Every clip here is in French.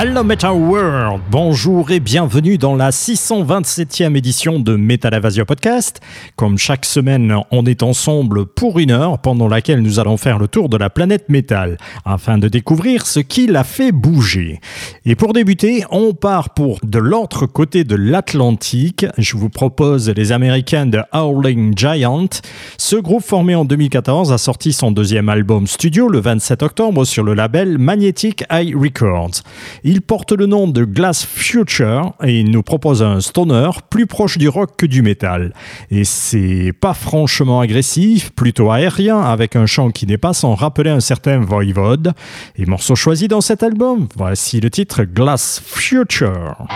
Hello Metal World, bonjour et bienvenue dans la 627e édition de Metal Invasion Podcast. Comme chaque semaine, on est ensemble pour une heure pendant laquelle nous allons faire le tour de la planète métal afin de découvrir ce qui l'a fait bouger. Et pour débuter, on part pour de l'autre côté de l'Atlantique. Je vous propose les Américains de Howling Giant. Ce groupe formé en 2014 a sorti son deuxième album studio le 27 octobre sur le label Magnetic Eye Records. Il porte le nom de Glass Future et il nous propose un stoner plus proche du rock que du métal. Et c'est pas franchement agressif, plutôt aérien, avec un chant qui n'est pas sans rappeler un certain Voivode. Et morceau choisi dans cet album, voici le titre Glass Future.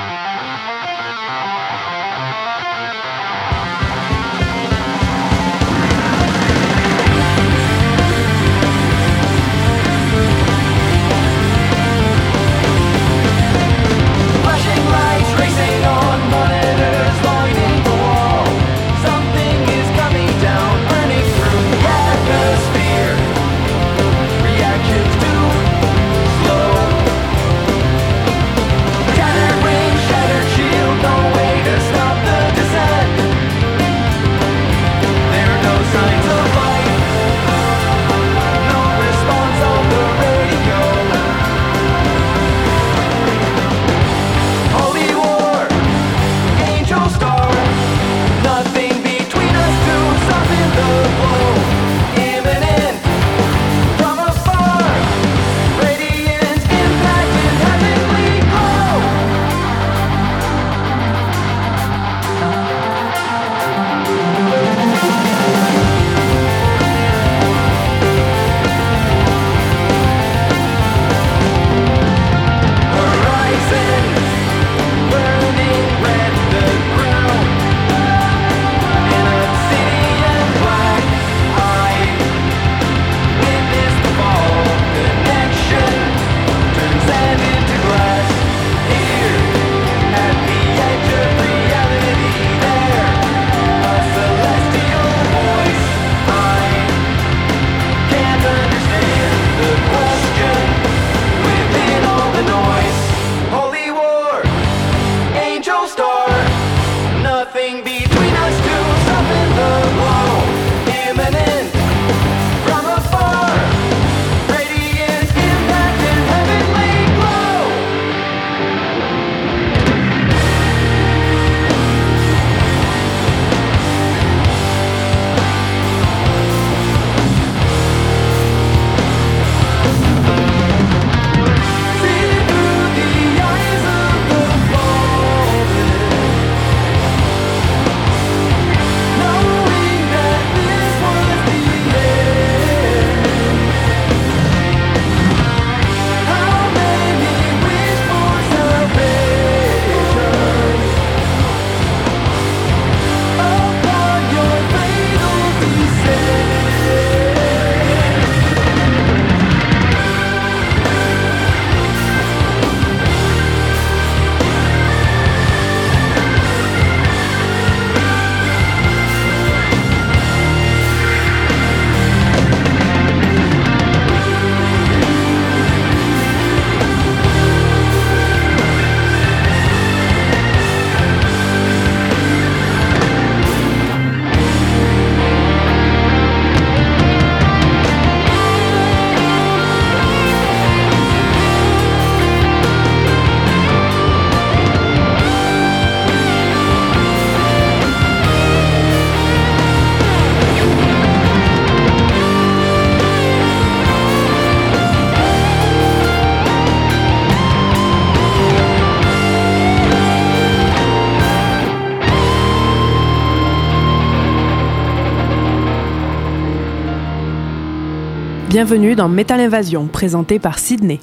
Bienvenue dans Metal Invasion, présenté par Sydney.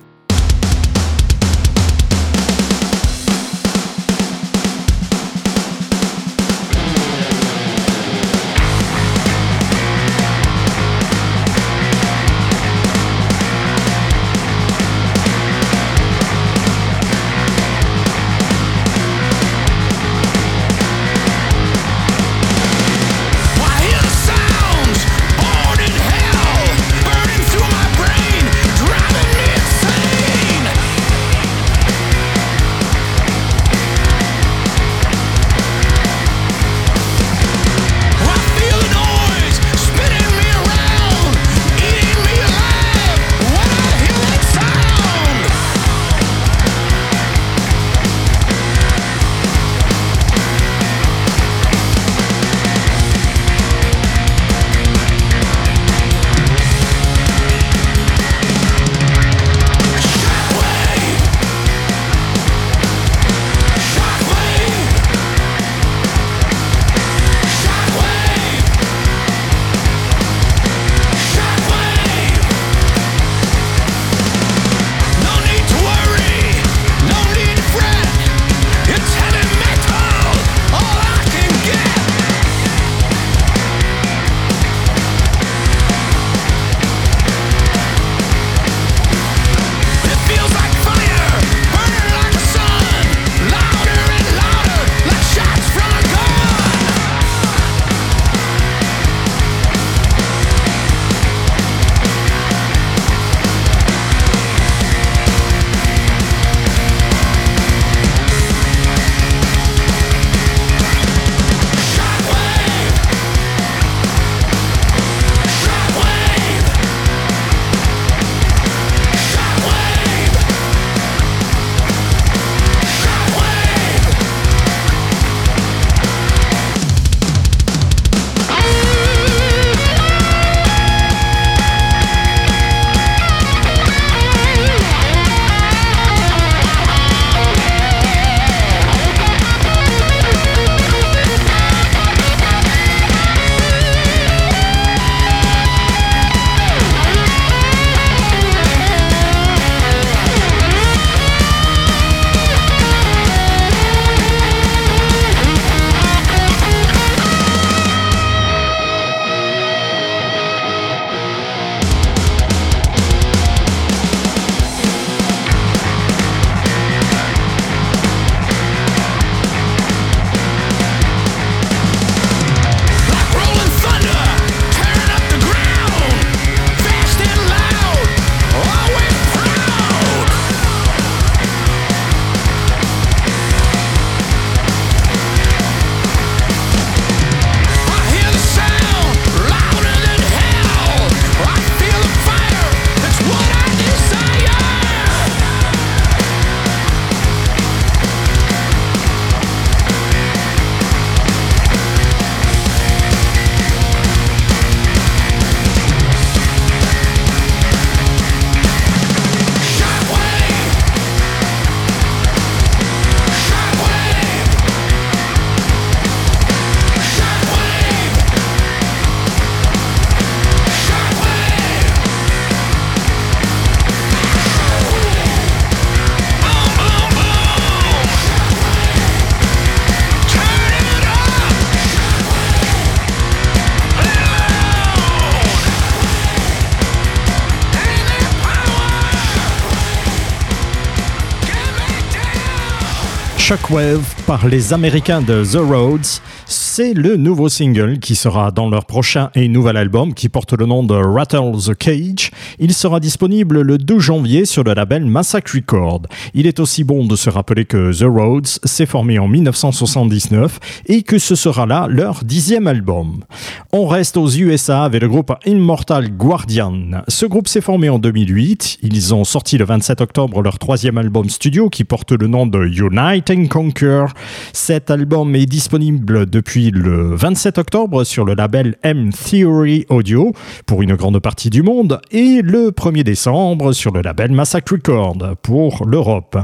Par les Américains de The Roads, c'est le nouveau single qui sera dans leur prochain et nouvel album qui porte le nom de Rattle the Cage. Il sera disponible le 2 janvier sur le label Massacre Record. Il est aussi bon de se rappeler que The Roads s'est formé en 1979 et que ce sera là leur dixième album. On reste aux USA avec le groupe Immortal Guardian. Ce groupe s'est formé en 2008. Ils ont sorti le 27 octobre leur troisième album studio qui porte le nom de Uniting and Conquer. Cet album est disponible depuis le 27 octobre sur le label M Theory Audio pour une grande partie du monde et le 1er décembre sur le label Massacre Record pour l'Europe.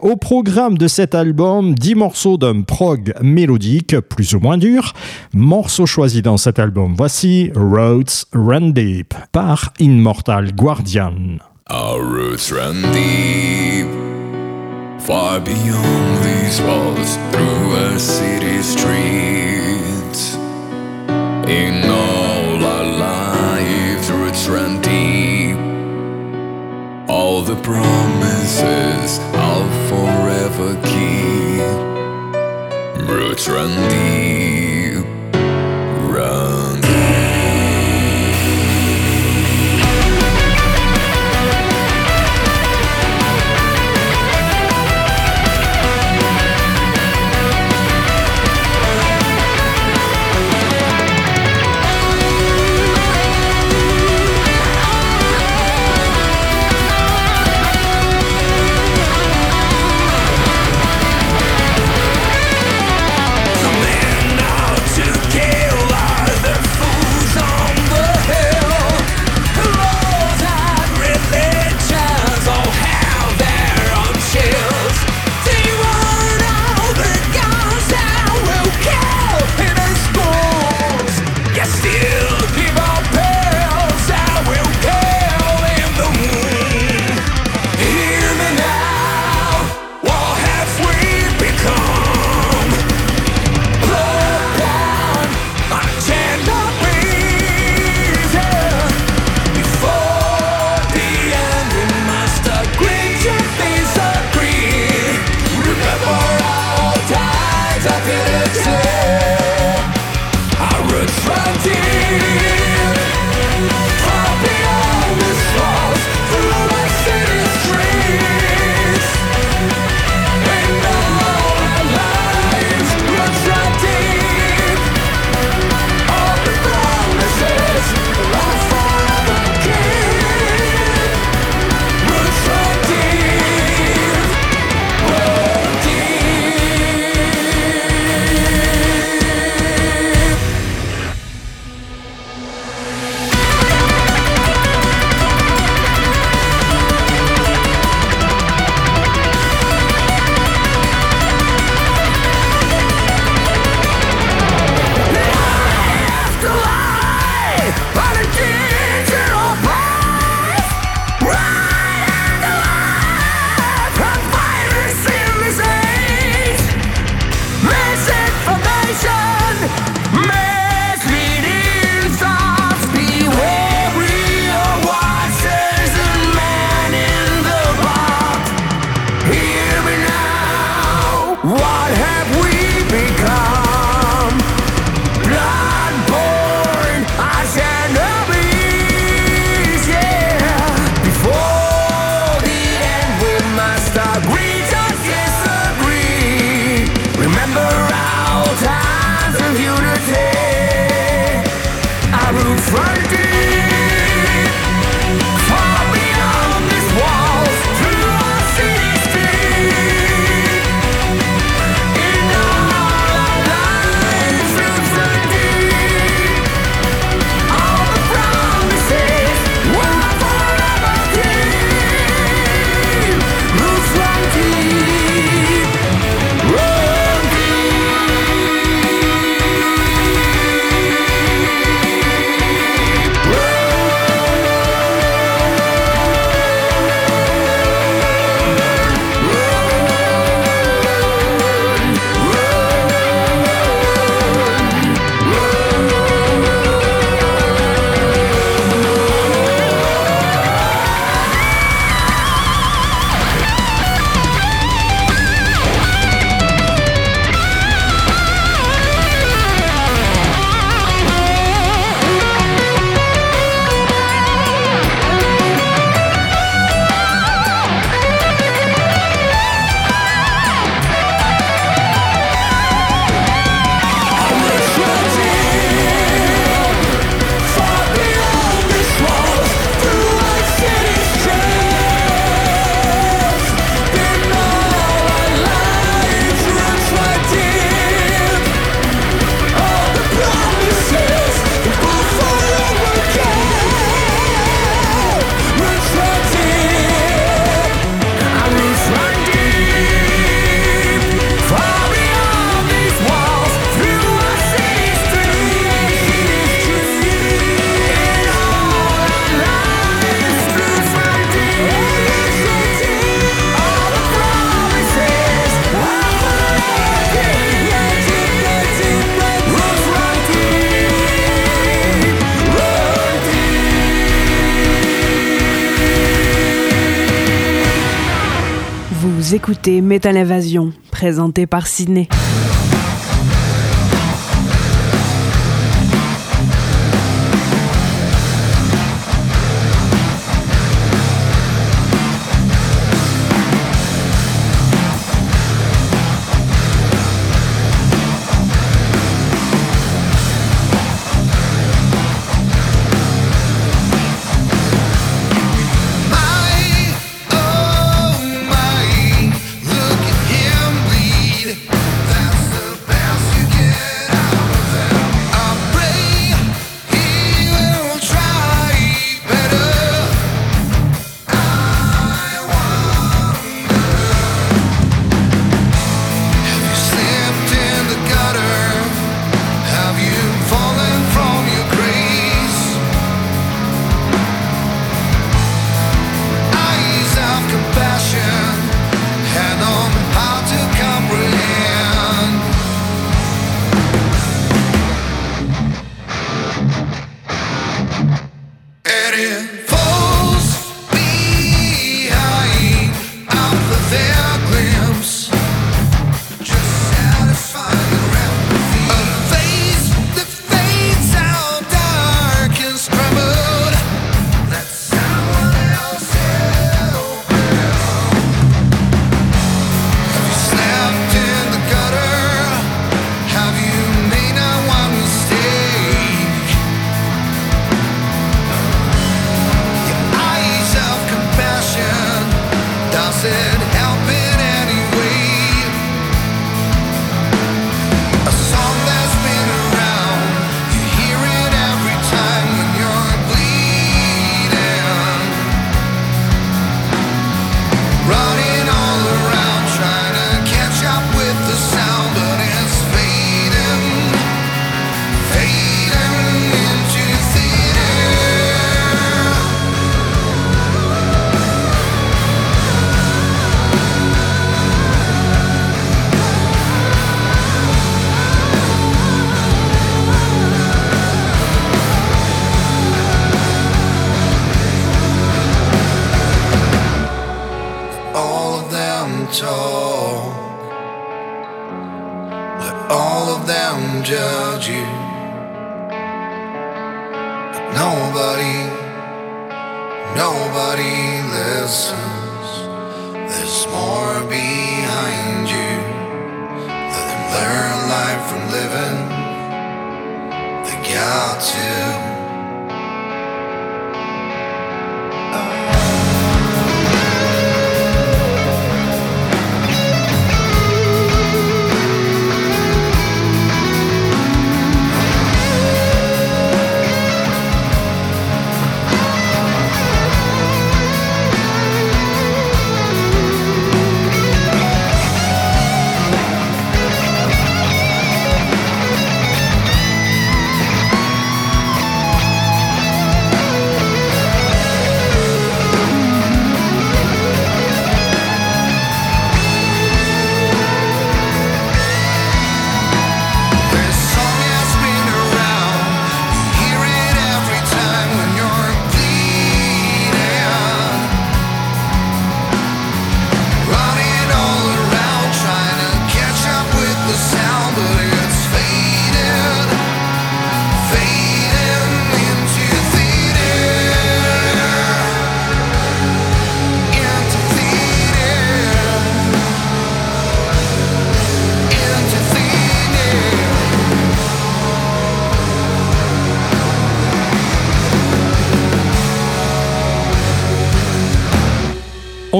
Au programme de cet album, 10 morceaux d'un prog mélodique plus ou moins dur. Morceaux choisis dans cet album, voici Roads Run Deep par Immortal Guardian. Our roots run deep, far beyond these walls, through our city streets. In all our lives, roots run deep. All the promises I'll forever keep. Roots run deep, have we become? Écoutez Metal Invasion, présenté par Sydney.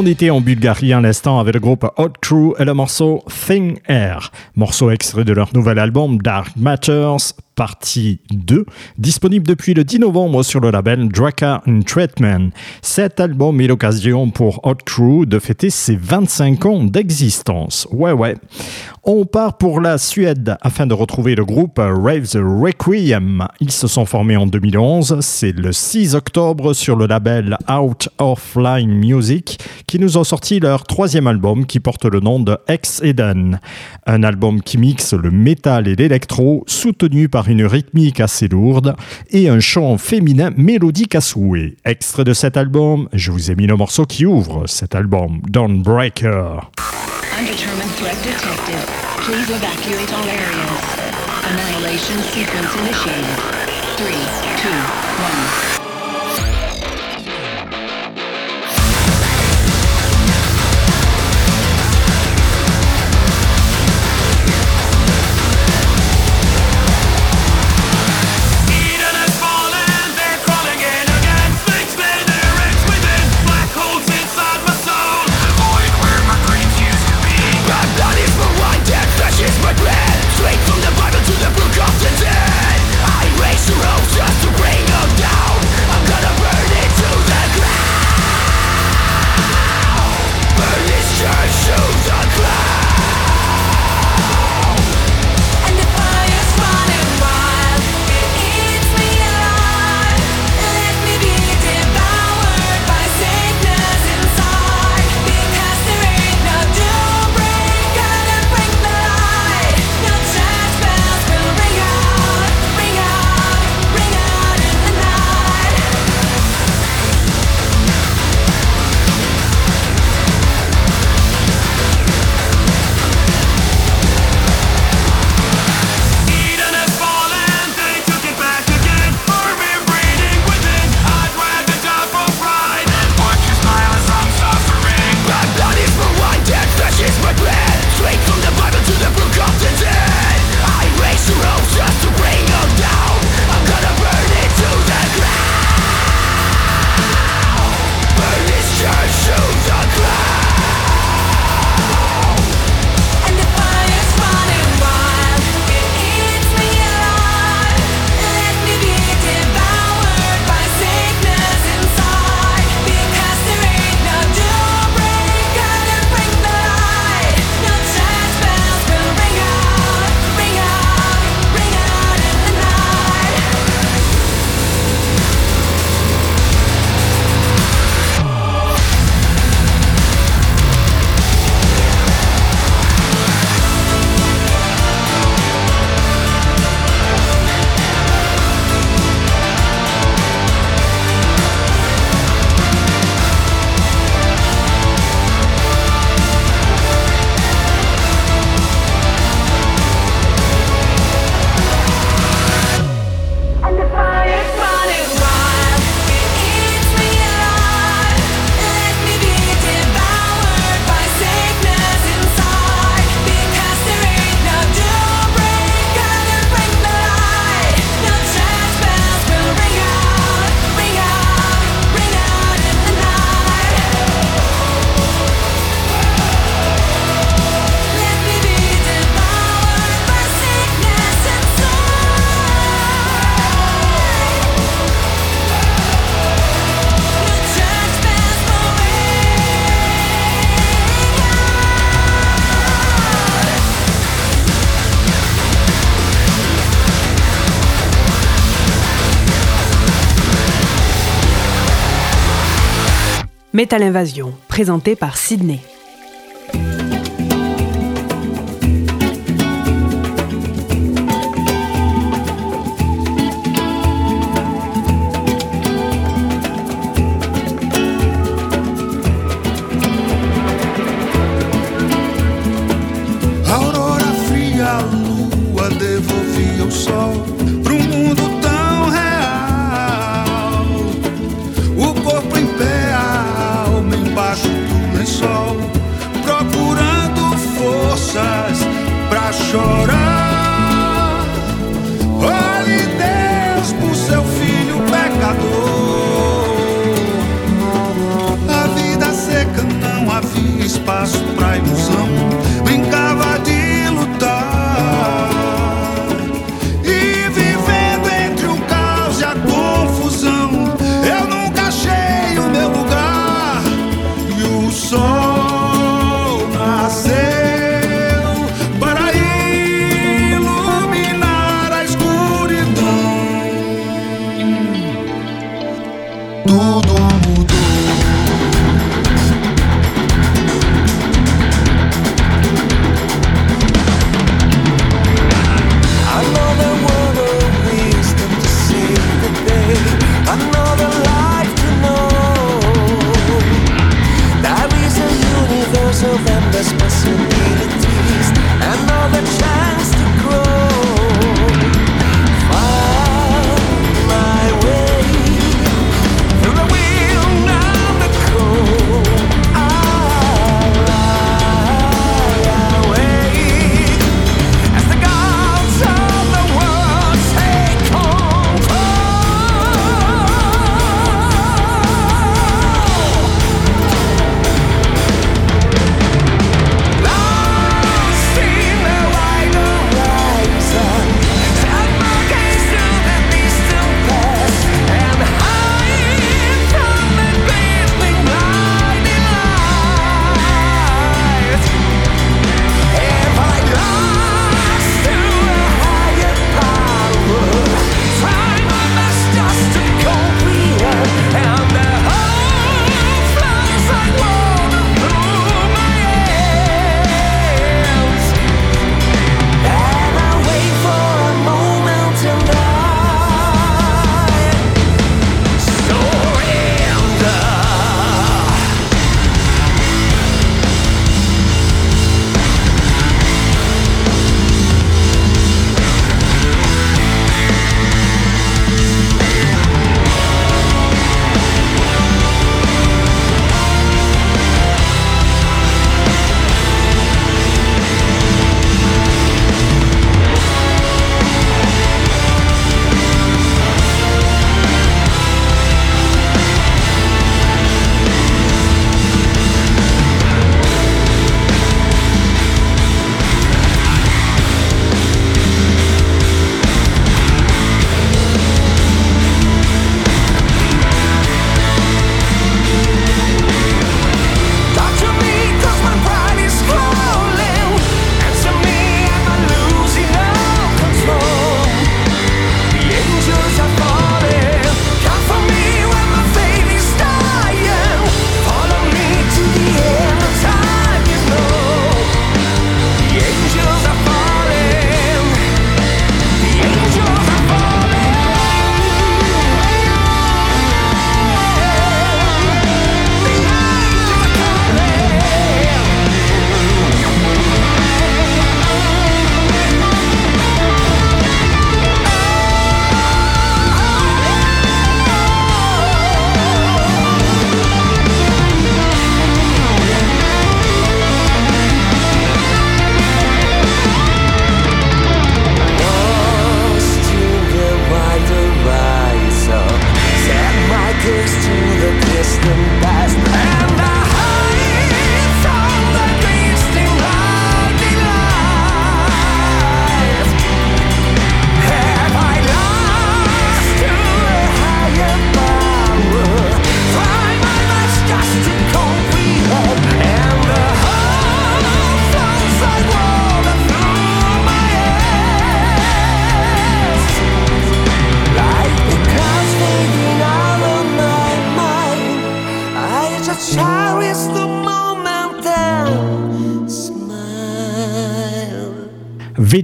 On était en Bulgarie à l'instant avec le groupe Hot Crew et le morceau Thing Air, morceau extrait de leur nouvel album Dark Matters, partie 2, disponible depuis le 10 novembre sur le label Draka Treatment. Cet album est l'occasion pour Hot Crew de fêter ses 25 ans d'existence. Ouais, ouais. On part pour la Suède afin de retrouver le groupe Raves Requiem. Ils se sont formés en 2011. C'est le 6 octobre sur le label Out of Line Music qui nous ont sorti leur troisième album qui porte le nom de Ex Eden. Un album qui mixe le métal et l'électro soutenu par une rythmique assez lourde et un chant féminin mélodique à souhait. Extrait de cet album, je vous ai mis le morceau qui ouvre cet album, Don't Breaker. Annihilation sequence initiated. 3, 2, 1. Metal Invasion, présenté par Sydney.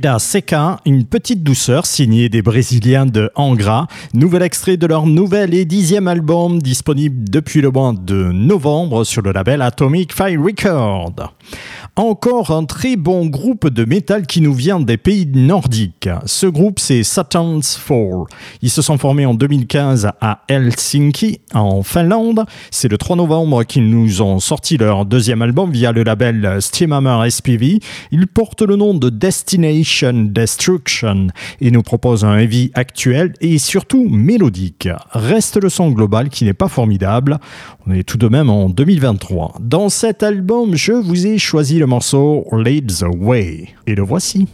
Veda Seca, une petite douceur signée des Brésiliens de Angra, nouvel extrait de leur nouvel et dixième album disponible depuis le mois de novembre sur le label Atomic Fire Record. Encore un très bon groupe de métal qui nous vient des pays nordiques. Ce groupe, c'est Satan's Fall. Ils se sont formés en 2015 à Helsinki, en Finlande. C'est le 3 novembre qu'ils nous ont sorti leur deuxième album via le label Steamhammer SPV. Ils portent le nom de Destination Destruction et nous proposent un heavy actuel et surtout mélodique. Reste le son global qui n'est pas formidable. On est tout de même en 2023. Dans cet album, je vous ai choisi le morceau Lead the Way. Et le voici.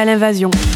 Metal Invasion.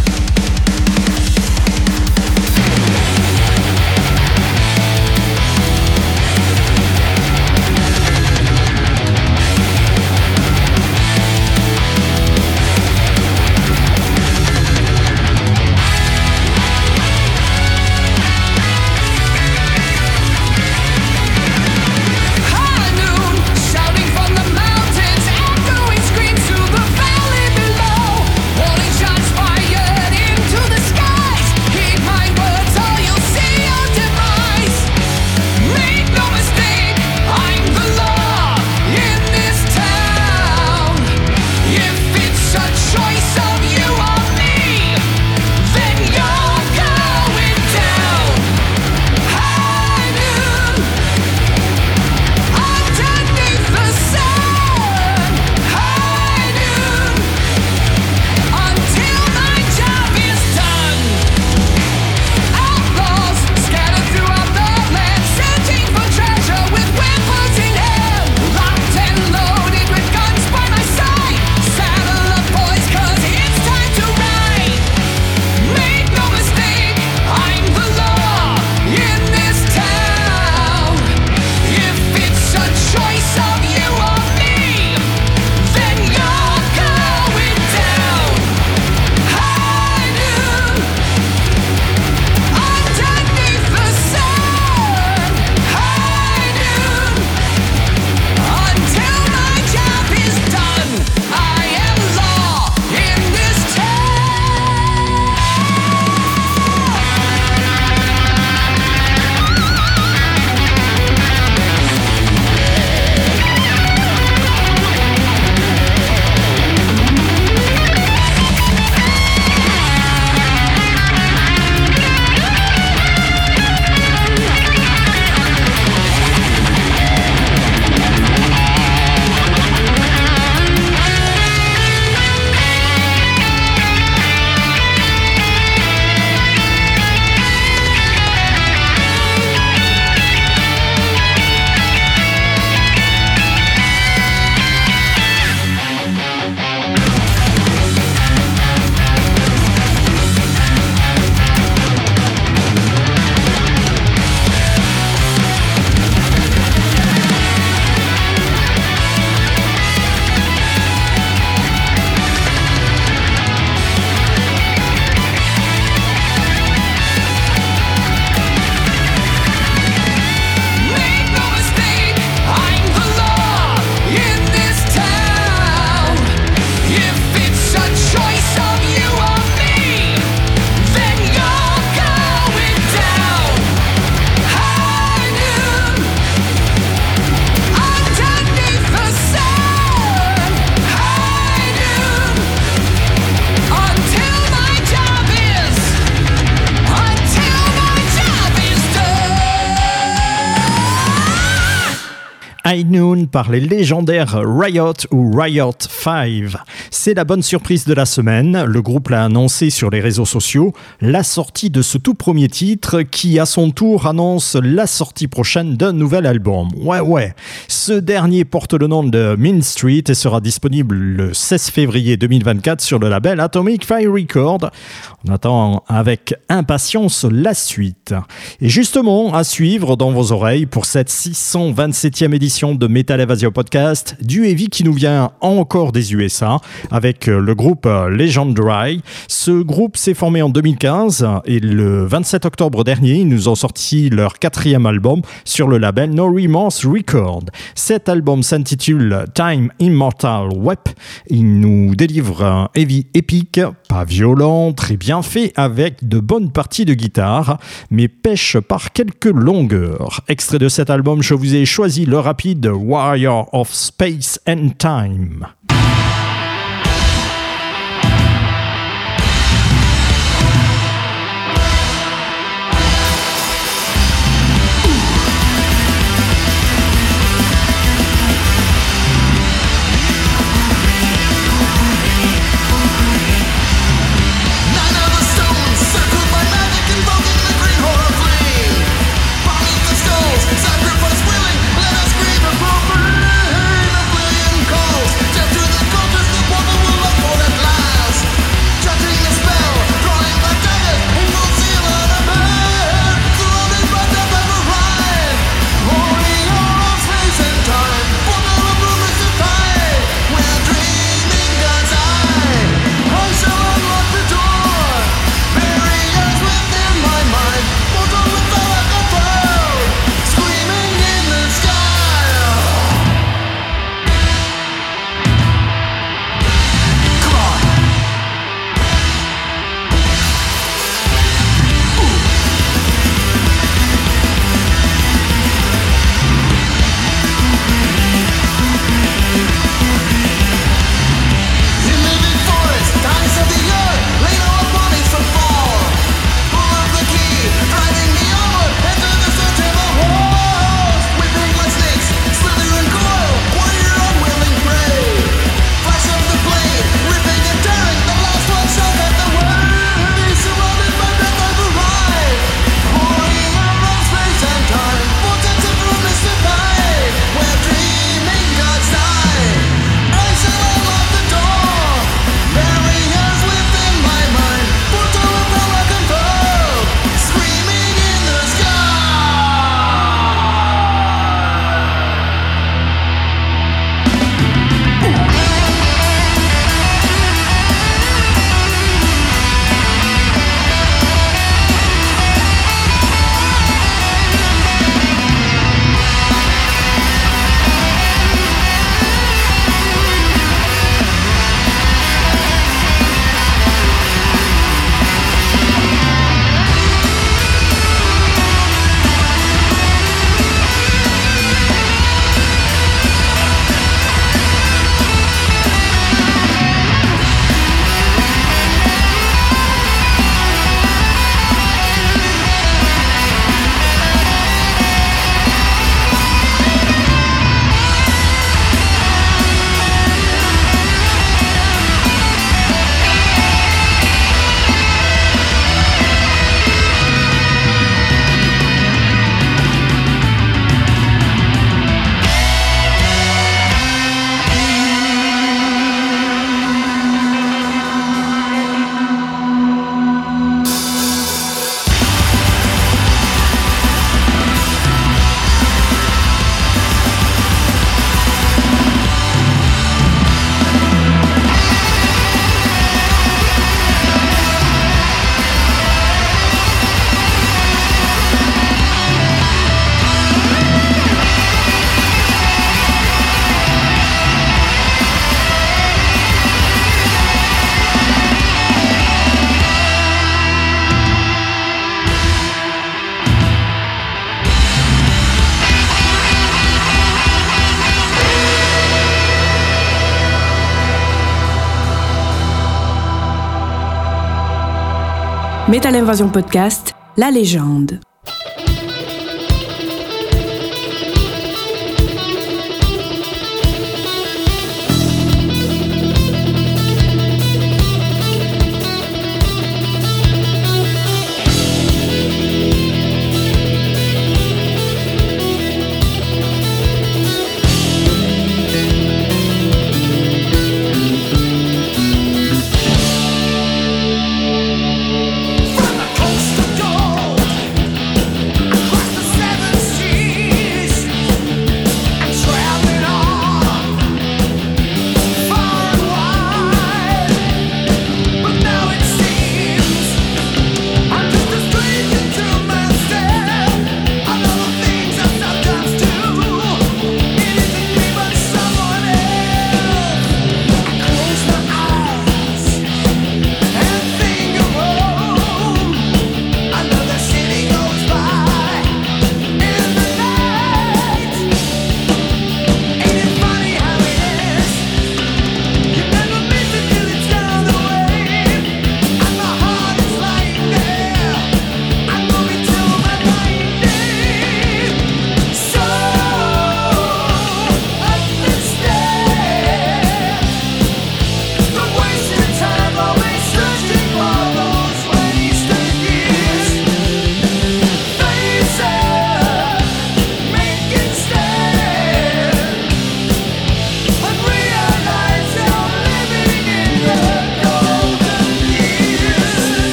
Par les légendaires Riot ou Riot 5. C'est la bonne surprise de la semaine. Le groupe l'a annoncé sur les réseaux sociaux, la sortie de ce tout premier titre qui à son tour annonce la sortie prochaine d'un nouvel album. Ouais ouais. Ce dernier porte le nom de Mean Street et sera disponible le 16 février 2024 sur le label Atomic Fire Record. On attend avec impatience la suite. Et justement, à suivre dans vos oreilles pour cette 627e édition de Metal Evasion Podcast, du heavy qui nous vient encore des USA avec euh, le groupe euh, Legendary. Ce groupe s'est formé en 2015 et le 27 octobre dernier, ils nous ont sorti leur quatrième album sur le label No Remorse Record. Cet album s'intitule Time Immortal Web. Il nous délivre un heavy épique, pas violent, très bien fait avec de bonnes parties de guitare, mais pêche par quelques longueurs. Extrait de cet album, je vous ai choisi le rapide Of Space and Time. Metal Invasion Podcast, la légende.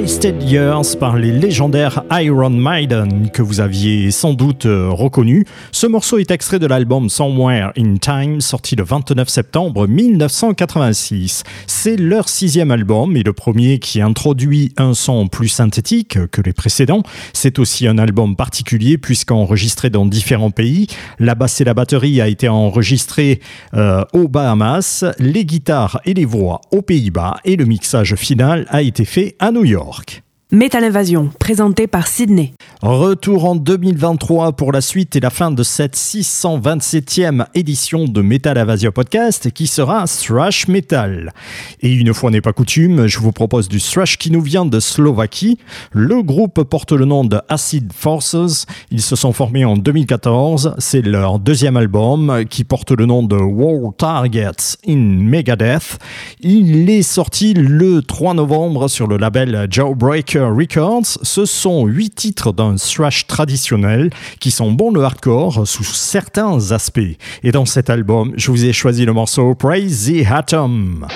Wasted Years par les légendaires Iron Maiden que vous aviez sans doute euh, reconnu. Ce morceau est extrait de l'album Somewhere in Time sorti le 29 septembre 1986. C'est leur sixième album et le premier qui introduit un son plus synthétique que les précédents. C'est aussi un album particulier puisqu'enregistré dans différents pays. La basse et la batterie a été enregistrée euh, aux Bahamas, les guitares et les voix aux Pays-Bas et le mixage final a été fait à New York. Metal Invasion, présenté par Sydney. Retour en 2023 pour la suite et la fin de cette 627e édition de Metal Avasia Podcast qui sera Thrash Metal. Et une fois n'est pas coutume, je vous propose du thrash qui nous vient de Slovaquie. Le groupe porte le nom de Acid Forces. Ils se sont formés en 2014. C'est leur deuxième album qui porte le nom de War Targets in Megadeth. Il est sorti le 3 novembre sur le label Jawbreaker Records. Ce sont huit titres d'un thrash traditionnel qui sont bons le hardcore sous certains aspects. Et dans cet album, je vous ai choisi le morceau Praise the Atom.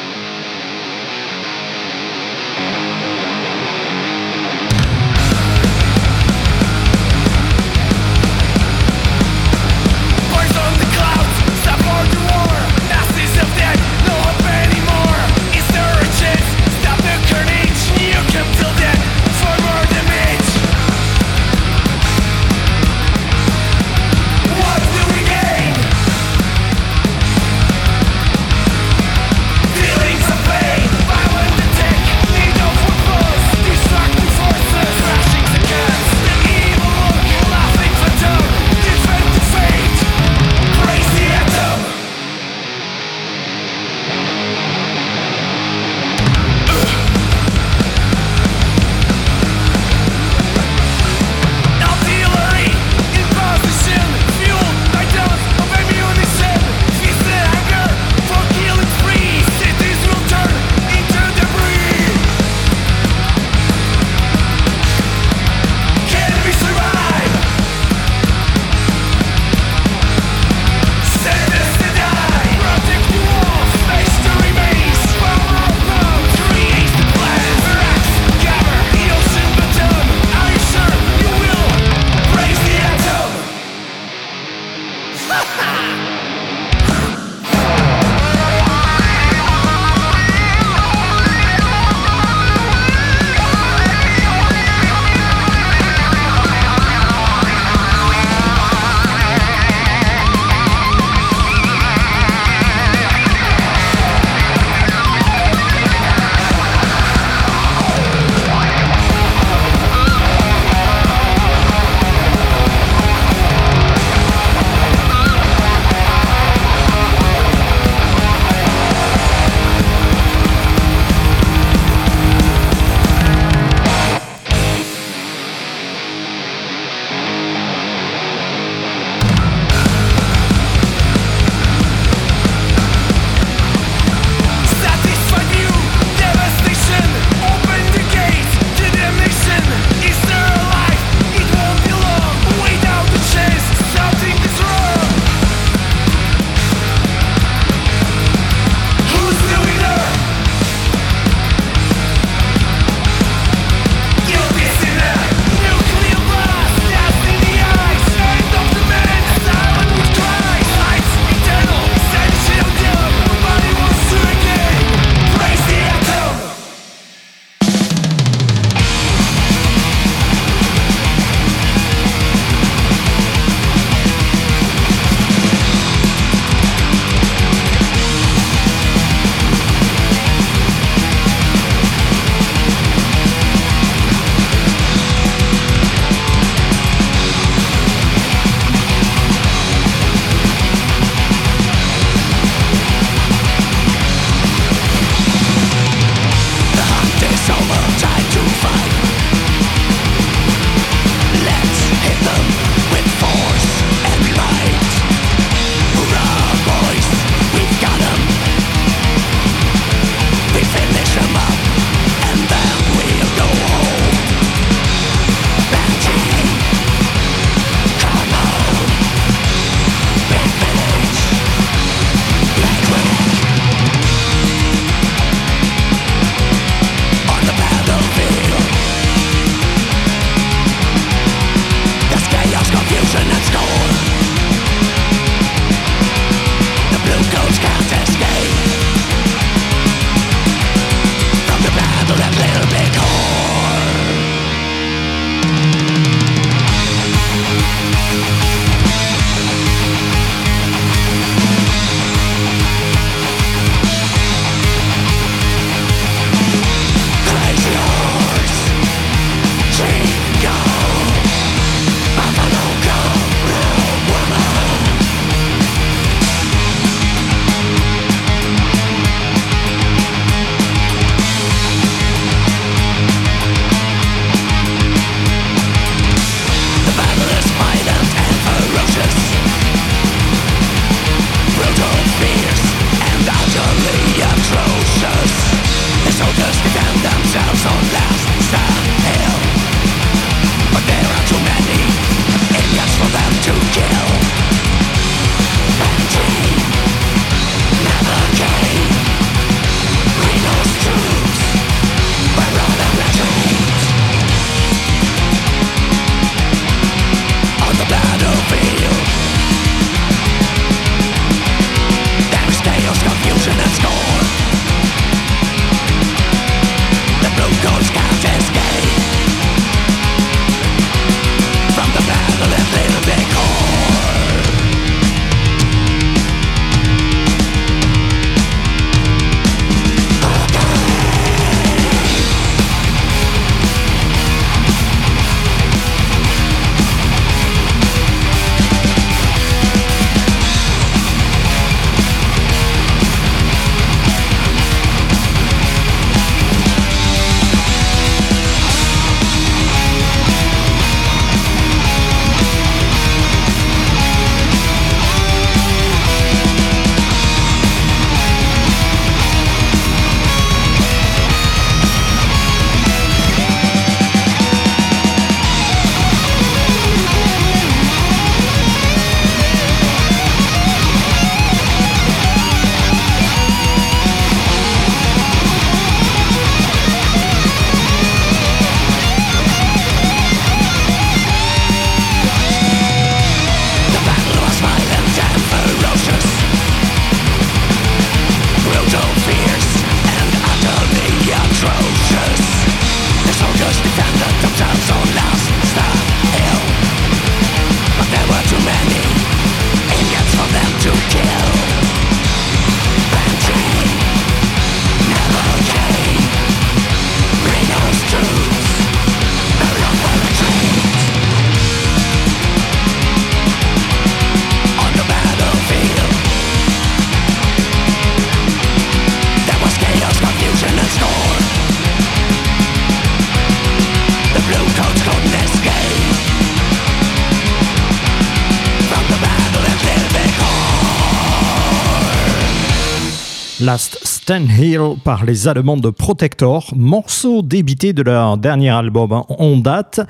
Last Stand Hill par les Allemands de Protector, morceau débité de leur dernier album en date,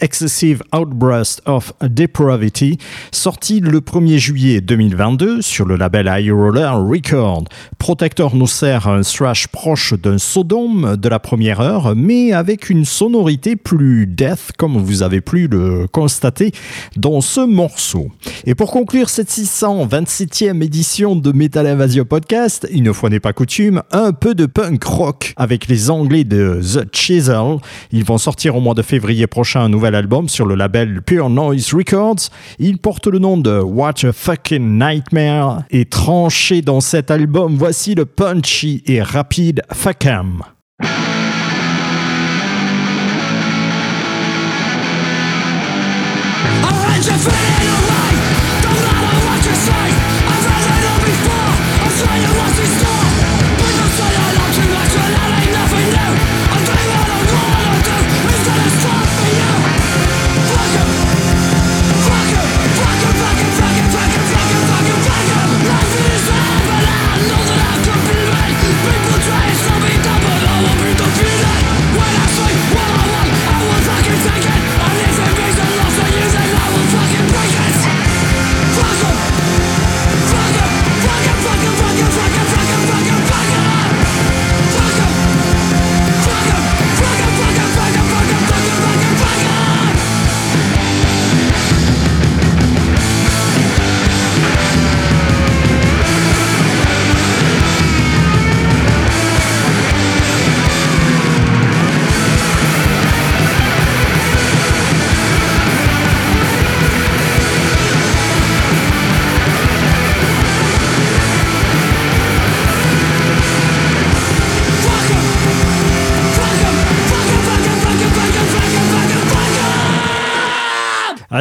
Excessive Outburst of Depravity, sorti le 1er juillet 2022 sur le label High Roller Record. Protector nous sert un thrash proche d'un Sodome de la première heure, mais avec une sonorité plus death, comme vous avez pu le constater dans ce morceau. Et pour conclure cette 627e édition de Metal Invasion Podcast, une fois n'est pas coutume, un peu de punk rock avec les Anglais de The Chisel. Ils vont sortir au mois de février prochain un nouvel album sur le label Pure Noise Records. Il porte le nom de What a Fucking Nightmare et tranché dans cet album, voici le punchy et rapide Fuck'em.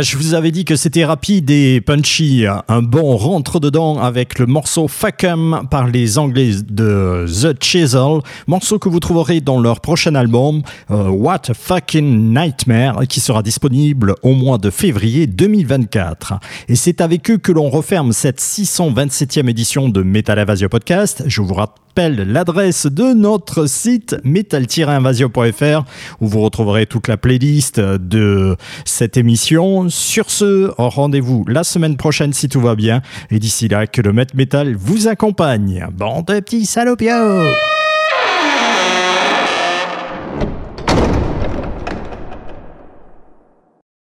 Ah, je vous avais dit que c'était rapide et punchy. Un bon rentre-dedans avec le morceau Fuck'em par les Anglais de The Chisel. Morceau que vous trouverez dans leur prochain album, euh, What a Fucking Nightmare, qui sera disponible au mois de février 2024. Et c'est avec eux que l'on referme cette 627e édition de Metal Invasion Podcast. Je vous l'adresse de notre site metal-invasion.fr où vous retrouverez toute la playlist de cette émission. Sur ce, rendez-vous la semaine prochaine si tout va bien. Et d'ici là, que le Met Metal vous accompagne. Bande de petits salopios